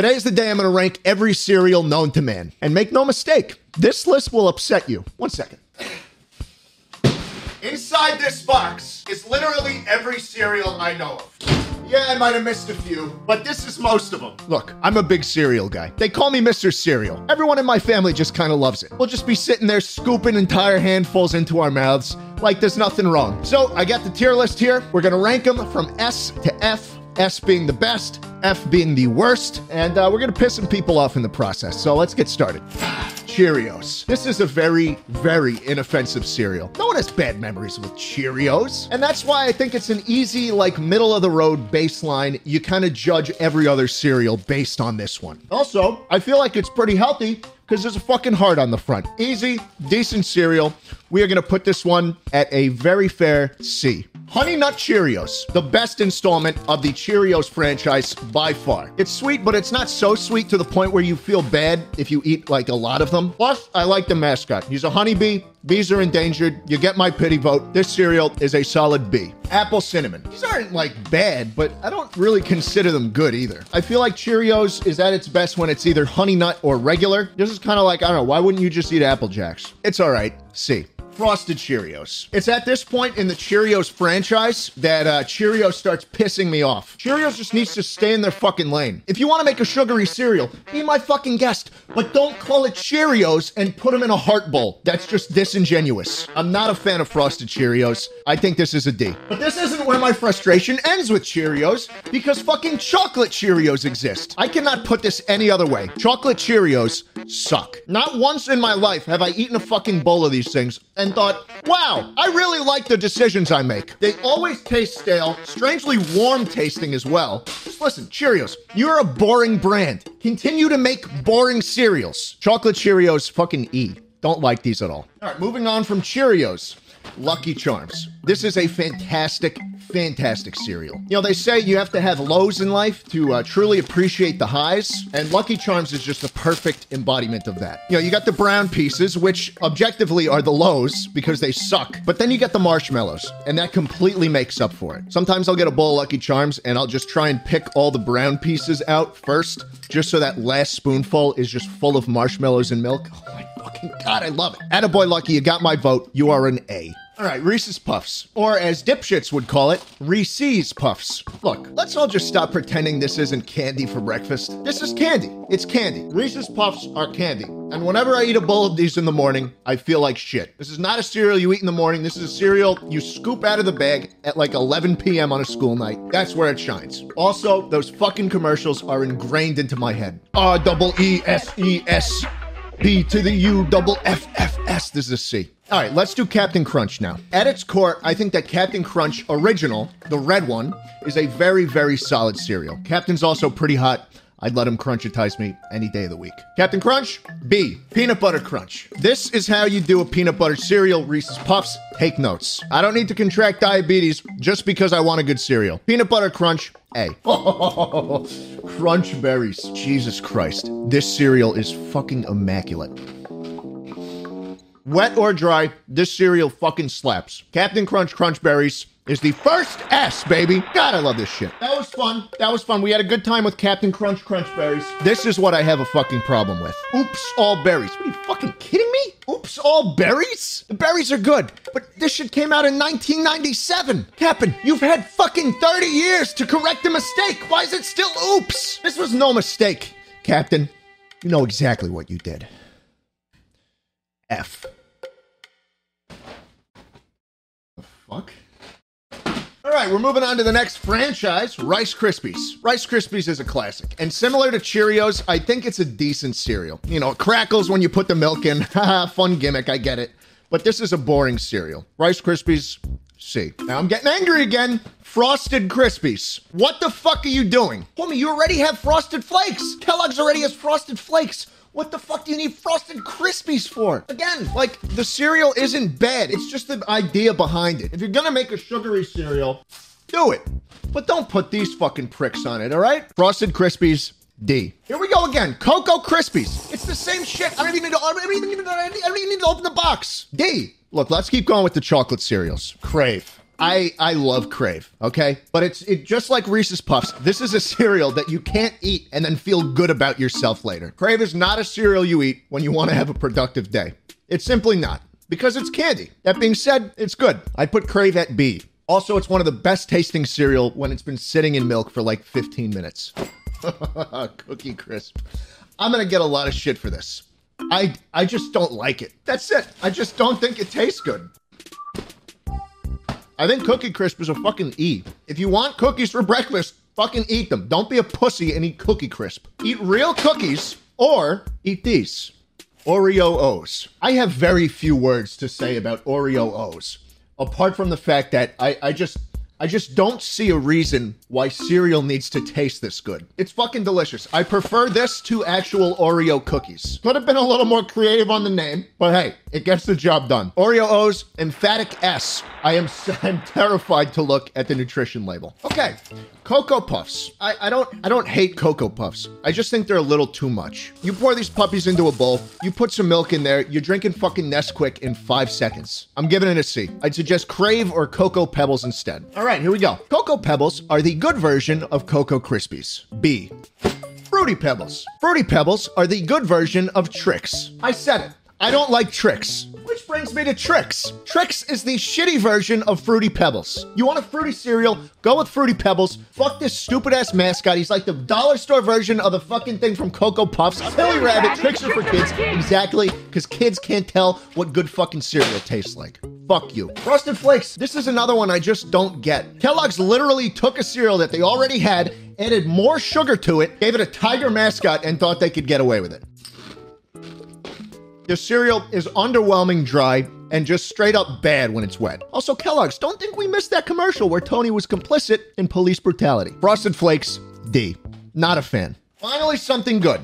Today is the day I'm going to rank every cereal known to man. And make no mistake, this list will upset you. One second. Inside this box is literally every cereal I know of. Yeah, I might have missed a few, but this is most of them. Look, I'm a big cereal guy. They call me Mr. Cereal. Everyone in my family just kind of loves it. We'll just be sitting there scooping entire handfuls into our mouths like there's nothing wrong. So I got the tier list here. We're going to rank them from S to F. S being the best, F being the worst, and uh, we're gonna piss some people off in the process. So let's get started. Cheerios. This is a very, very inoffensive cereal. No one has bad memories with Cheerios. And that's why I think it's an easy, like, middle of the road baseline. You kind of judge every other cereal based on this one. Also, I feel like it's pretty healthy because there's a fucking heart on the front. Easy, decent cereal. We are going to put this one at a very fair C. Honey Nut Cheerios, the best installment of the Cheerios franchise by far. It's sweet, but it's not so sweet to the point where you feel bad if you eat like a lot of them. Plus, I like the mascot. He's a honeybee. Bees are endangered. You get my pity vote. This cereal is a solid B. Apple cinnamon. These aren't like bad, but I don't really consider them good either. I feel like Cheerios is at its best when it's either honey nut or regular. This is kind of like, I don't know, why wouldn't you just eat Apple Jacks? It's all right. C. Frosted Cheerios. It's at this point in the Cheerios franchise that uh, Cheerios starts pissing me off. Cheerios just needs to stay in their fucking lane. If you want to make a sugary cereal, be my fucking guest, but don't call it Cheerios and put them in a heart bowl. That's just disingenuous. I'm not a fan of Frosted Cheerios. I think this is a D. But this isn't where my frustration ends with Cheerios because fucking chocolate Cheerios exist. I cannot put this any other way. Chocolate Cheerios suck. Not once in my life have I eaten a fucking bowl of these things and thought, wow, I really like the decisions I make. They always taste stale, strangely warm tasting as well. Just listen, Cheerios, you're a boring brand. Continue to make boring cereals. Chocolate Cheerios, fucking E. Don't like these at all. All right, moving on from Cheerios. Lucky Charms. This is a fantastic, fantastic cereal. You know, they say you have to have lows in life to uh, truly appreciate the highs, and Lucky Charms is just the perfect embodiment of that. You know, you got the brown pieces, which objectively are the lows because they suck, but then you get the marshmallows, and that completely makes up for it. Sometimes I'll get a bowl of Lucky Charms and I'll just try and pick all the brown pieces out first, just so that last spoonful is just full of marshmallows and milk. Oh my fucking god, I love it. Attaboy Lucky, you got my vote. You are an A. All right, Reese's Puffs, or as dipshits would call it, Reese's Puffs. Look, let's all just stop pretending this isn't candy for breakfast. This is candy. It's candy. Reese's Puffs are candy. And whenever I eat a bowl of these in the morning, I feel like shit. This is not a cereal you eat in the morning. This is a cereal you scoop out of the bag at like 11 p.m. on a school night. That's where it shines. Also, those fucking commercials are ingrained into my head. R double E S E S B to the U double F F S. This is a C. All right, let's do Captain Crunch now. At its core, I think that Captain Crunch Original, the red one, is a very, very solid cereal. Captain's also pretty hot. I'd let him crunchitize me any day of the week. Captain Crunch, B, Peanut Butter Crunch. This is how you do a peanut butter cereal, Reese's Puffs. Take notes. I don't need to contract diabetes just because I want a good cereal. Peanut Butter Crunch, A. Crunch berries. Jesus Christ. This cereal is fucking immaculate. Wet or dry, this cereal fucking slaps. Captain Crunch Crunch Berries is the first S, baby. God, I love this shit. That was fun. That was fun. We had a good time with Captain Crunch Crunch Berries. This is what I have a fucking problem with. Oops, all berries. What are you fucking kidding me? Oops, all berries? The berries are good, but this shit came out in 1997. Captain, you've had fucking 30 years to correct a mistake. Why is it still oops? This was no mistake, Captain. You know exactly what you did. F. The fuck? All right, we're moving on to the next franchise, Rice Krispies. Rice Krispies is a classic. And similar to Cheerios, I think it's a decent cereal. You know, it crackles when you put the milk in. Fun gimmick, I get it. But this is a boring cereal. Rice Krispies, C. Now I'm getting angry again. Frosted Krispies. What the fuck are you doing? Homie, you already have Frosted Flakes. Kellogg's already has Frosted Flakes. What the fuck do you need Frosted Krispies for? Again, like, the cereal isn't bad. It's just the idea behind it. If you're gonna make a sugary cereal, do it. But don't put these fucking pricks on it, all right? Frosted Krispies, D. Here we go again. Cocoa Krispies. It's the same shit. I don't even need to, I I need to open the box. D. Look, let's keep going with the chocolate cereals. Crave. I I love Crave, okay? But it's it just like Reese's Puffs. This is a cereal that you can't eat and then feel good about yourself later. Crave is not a cereal you eat when you want to have a productive day. It's simply not because it's candy. That being said, it's good. I put Crave at B. Also, it's one of the best tasting cereal when it's been sitting in milk for like 15 minutes. Cookie Crisp. I'm gonna get a lot of shit for this. I I just don't like it. That's it. I just don't think it tastes good. I think Cookie Crisp is a fucking E. If you want cookies for breakfast, fucking eat them. Don't be a pussy and eat Cookie Crisp. Eat real cookies or eat these. Oreo O's. I have very few words to say about Oreo O's, apart from the fact that I, I just I just don't see a reason why cereal needs to taste this good. It's fucking delicious. I prefer this to actual Oreo cookies. Could have been a little more creative on the name, but hey, it gets the job done. Oreo O's, emphatic S. I am I'm terrified to look at the nutrition label. Okay, Cocoa Puffs. I, I don't I don't hate Cocoa Puffs. I just think they're a little too much. You pour these puppies into a bowl, you put some milk in there, you're drinking fucking Nesquik in five seconds. I'm giving it a C. I'd suggest Crave or Cocoa Pebbles instead. All right, here we go. Cocoa Pebbles are the good version of Cocoa Krispies. B. Fruity Pebbles. Fruity Pebbles are the good version of Trix. I said it. I don't like Trix. Which brings me to Trix. Trix is the shitty version of Fruity Pebbles. You want a fruity cereal? Go with Fruity Pebbles. Fuck this stupid ass mascot. He's like the dollar store version of the fucking thing from Cocoa Puffs. Silly Rabbit, Trix are for kids. Exactly, because kids can't tell what good fucking cereal tastes like. Fuck you. Frosted Flakes. This is another one I just don't get. Kellogg's literally took a cereal that they already had, added more sugar to it, gave it a tiger mascot, and thought they could get away with it. The cereal is underwhelming dry and just straight up bad when it's wet. Also, Kellogg's, don't think we missed that commercial where Tony was complicit in police brutality. Frosted Flakes, D. Not a fan. Finally, something good.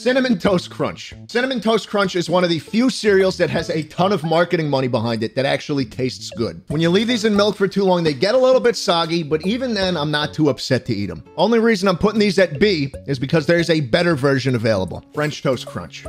Cinnamon Toast Crunch. Cinnamon Toast Crunch is one of the few cereals that has a ton of marketing money behind it that actually tastes good. When you leave these in milk for too long, they get a little bit soggy, but even then, I'm not too upset to eat them. Only reason I'm putting these at B is because there's a better version available French Toast Crunch.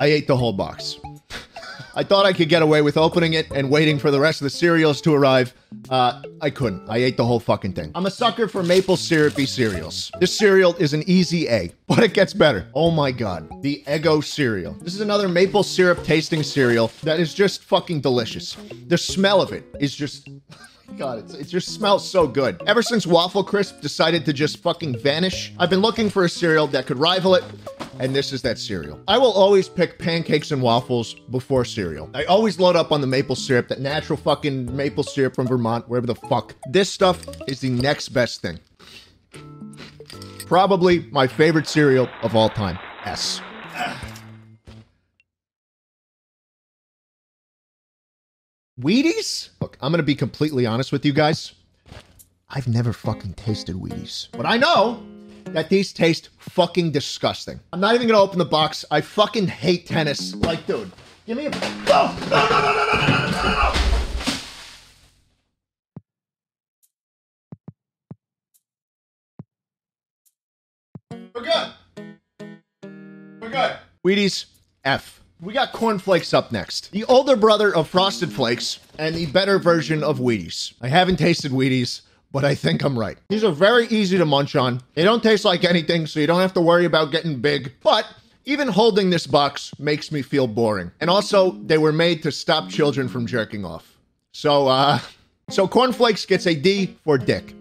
I ate the whole box. I thought I could get away with opening it and waiting for the rest of the cereals to arrive. Uh, I couldn't. I ate the whole fucking thing. I'm a sucker for maple syrupy cereals. This cereal is an easy A, but it gets better. Oh my god. The Eggo cereal. This is another maple syrup tasting cereal that is just fucking delicious. The smell of it is just. God, it's, it just smells so good. Ever since Waffle Crisp decided to just fucking vanish, I've been looking for a cereal that could rival it, and this is that cereal. I will always pick pancakes and waffles before cereal. I always load up on the maple syrup, that natural fucking maple syrup from Vermont, wherever the fuck. This stuff is the next best thing. Probably my favorite cereal of all time. S. Wheaties? Look, I'm gonna be completely honest with you guys. I've never fucking tasted Wheaties. But I know that these taste fucking disgusting. I'm not even gonna open the box. I fucking hate tennis. Like, dude, give me a. Oh, no, no, no, no, no, no, no, no, no. We're good. We're good. Wheaties, F. We got cornflakes up next. The older brother of Frosted Flakes and the better version of Wheaties. I haven't tasted Wheaties, but I think I'm right. These are very easy to munch on. They don't taste like anything, so you don't have to worry about getting big. But even holding this box makes me feel boring. And also, they were made to stop children from jerking off. So, uh, so cornflakes gets a D for dick.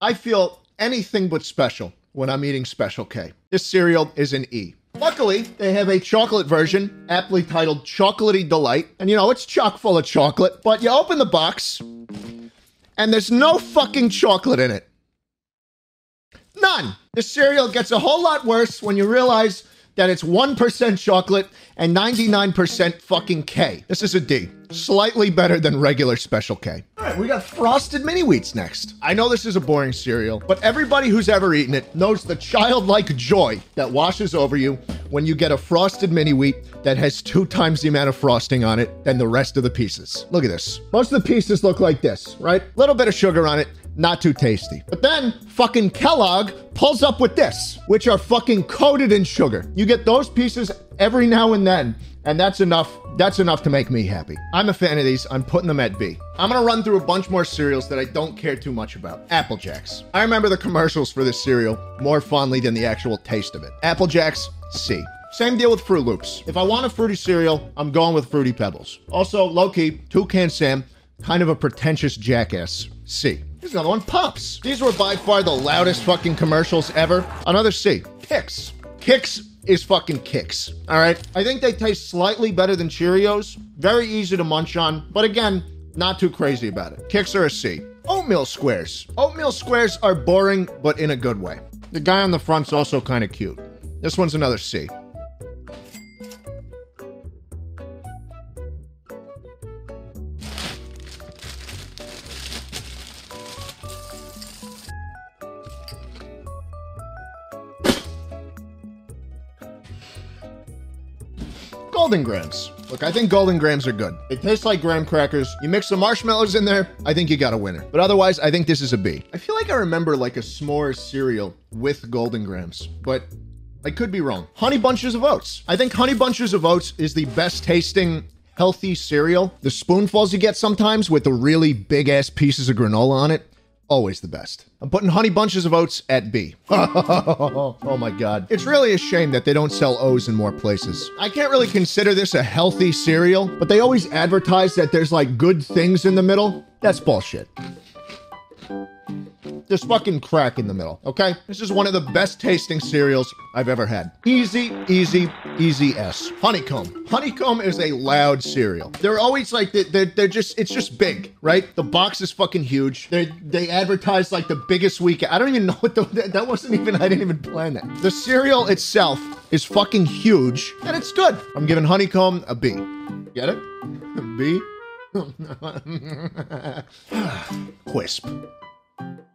I feel anything but special when I'm eating Special K. This cereal is an E. Luckily, they have a chocolate version, aptly titled Chocolatey Delight. And you know, it's chock full of chocolate, but you open the box, and there's no fucking chocolate in it. None. The cereal gets a whole lot worse when you realize that it's 1% chocolate and 99% fucking K. This is a D. Slightly better than regular Special K. All right, we got Frosted Mini Wheats next. I know this is a boring cereal, but everybody who's ever eaten it knows the childlike joy that washes over you when you get a Frosted Mini Wheat that has two times the amount of frosting on it than the rest of the pieces. Look at this. Most of the pieces look like this, right? Little bit of sugar on it, not too tasty. But then fucking Kellogg pulls up with this, which are fucking coated in sugar. You get those pieces every now and then, and that's enough. That's enough to make me happy. I'm a fan of these. I'm putting them at B. I'm gonna run through a bunch more cereals that I don't care too much about. Apple Jacks. I remember the commercials for this cereal more fondly than the actual taste of it. Apple Jacks, C. Same deal with Froot Loops. If I want a fruity cereal, I'm going with Fruity Pebbles. Also, low key, Toucan Sam, kind of a pretentious jackass. C. Here's another one, Pops. These were by far the loudest fucking commercials ever. Another C. Kix. Kix is fucking kicks. All right. I think they taste slightly better than Cheerios. Very easy to munch on, but again, not too crazy about it. Kix are a C. Oatmeal squares. Oatmeal squares are boring, but in a good way. The guy on the front's also kind of cute. This one's another C. Look, I think Golden Grahams are good. They taste like graham crackers. You mix some marshmallows in there, I think you got a winner. But otherwise, I think this is a B. I feel like I remember like a s'mores cereal with Golden Grahams, but I could be wrong. Honey Bunches of Oats. I think Honey Bunches of Oats is the best tasting healthy cereal. The spoonfuls you get sometimes with the really big ass pieces of granola on it, always the best. I'm putting Honey Bunches of Oats at B. oh my god. It's really a shame that they don't sell O's in more places. I can't really consider this a healthy cereal, but they always advertise that there's like good things in the middle. That's bullshit. There's fucking crack in the middle, okay? This is one of the best tasting cereals I've ever had. Easy, easy, easy S. Honeycomb. Honeycomb is a loud cereal. They're always like, they're, they're just, it's just big, right? The box is fucking huge. They they advertise like the biggest weekend. I don't even know what the, that wasn't even, I didn't even plan that. The cereal itself is fucking huge and it's good. I'm giving Honeycomb a B. Get it? B? Quisp.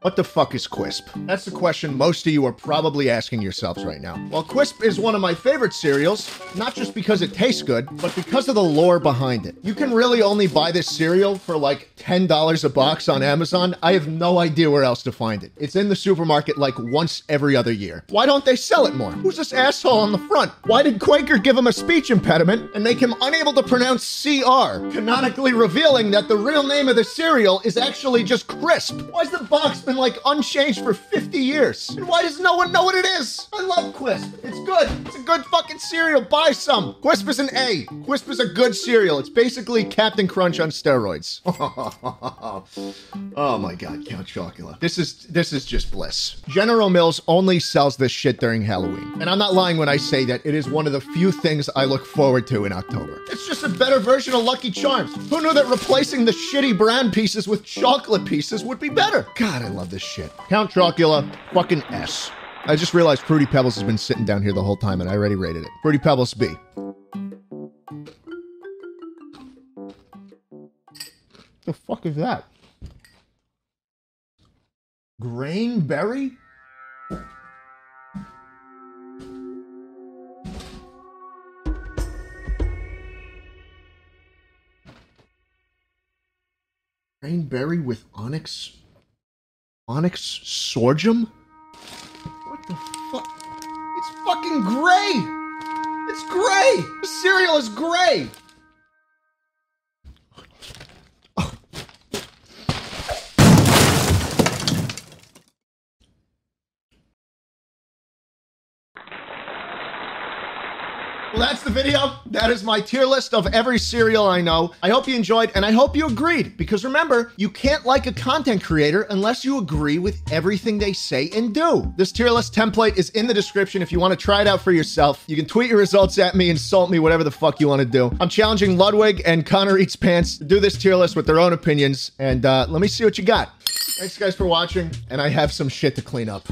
What the fuck is Quisp? That's the question most of you are probably asking yourselves right now. Well, Quisp is one of my favorite cereals, not just because it tastes good, but because of the lore behind it. You can really only buy this cereal for like $10 a box on Amazon. I have no idea where else to find it. It's in the supermarket like once every other year. Why don't they sell it more? Who's this asshole on the front? Why did Quaker give him a speech impediment and make him unable to pronounce CR, canonically revealing that the real name of the cereal is actually just Crisp? Why's the box been like unchanged for 50 years. And why does no one know what it is? I love Quisp. It's good. It's a good fucking cereal. Buy some. Quisp is an A. Quisp is a good cereal. It's basically Captain Crunch on steroids. oh my god, Count Chocula. This is this is just bliss. General Mills only sells this shit during Halloween. And I'm not lying when I say that it is one of the few things I look forward to in October. It's just a better version of Lucky Charms. Who knew that replacing the shitty brown pieces with chocolate pieces would be better? God, I love this shit. Count Chocula, fucking S. I just realized Fruity Pebbles has been sitting down here the whole time and I already rated it. Fruity Pebbles B. The fuck is that? Grainberry? Grainberry with onyx Onyx Sorghum? What the fuck? It's fucking gray! It's gray! The cereal is gray! Well, that's the video. That is my tier list of every cereal I know. I hope you enjoyed and I hope you agreed because remember, you can't like a content creator unless you agree with everything they say and do. This tier list template is in the description if you want to try it out for yourself. You can tweet your results at me, insult me, whatever the fuck you want to do. I'm challenging Ludwig and Connor Eats Pants to do this tier list with their own opinions and uh, let me see what you got. Thanks guys for watching and I have some shit to clean up.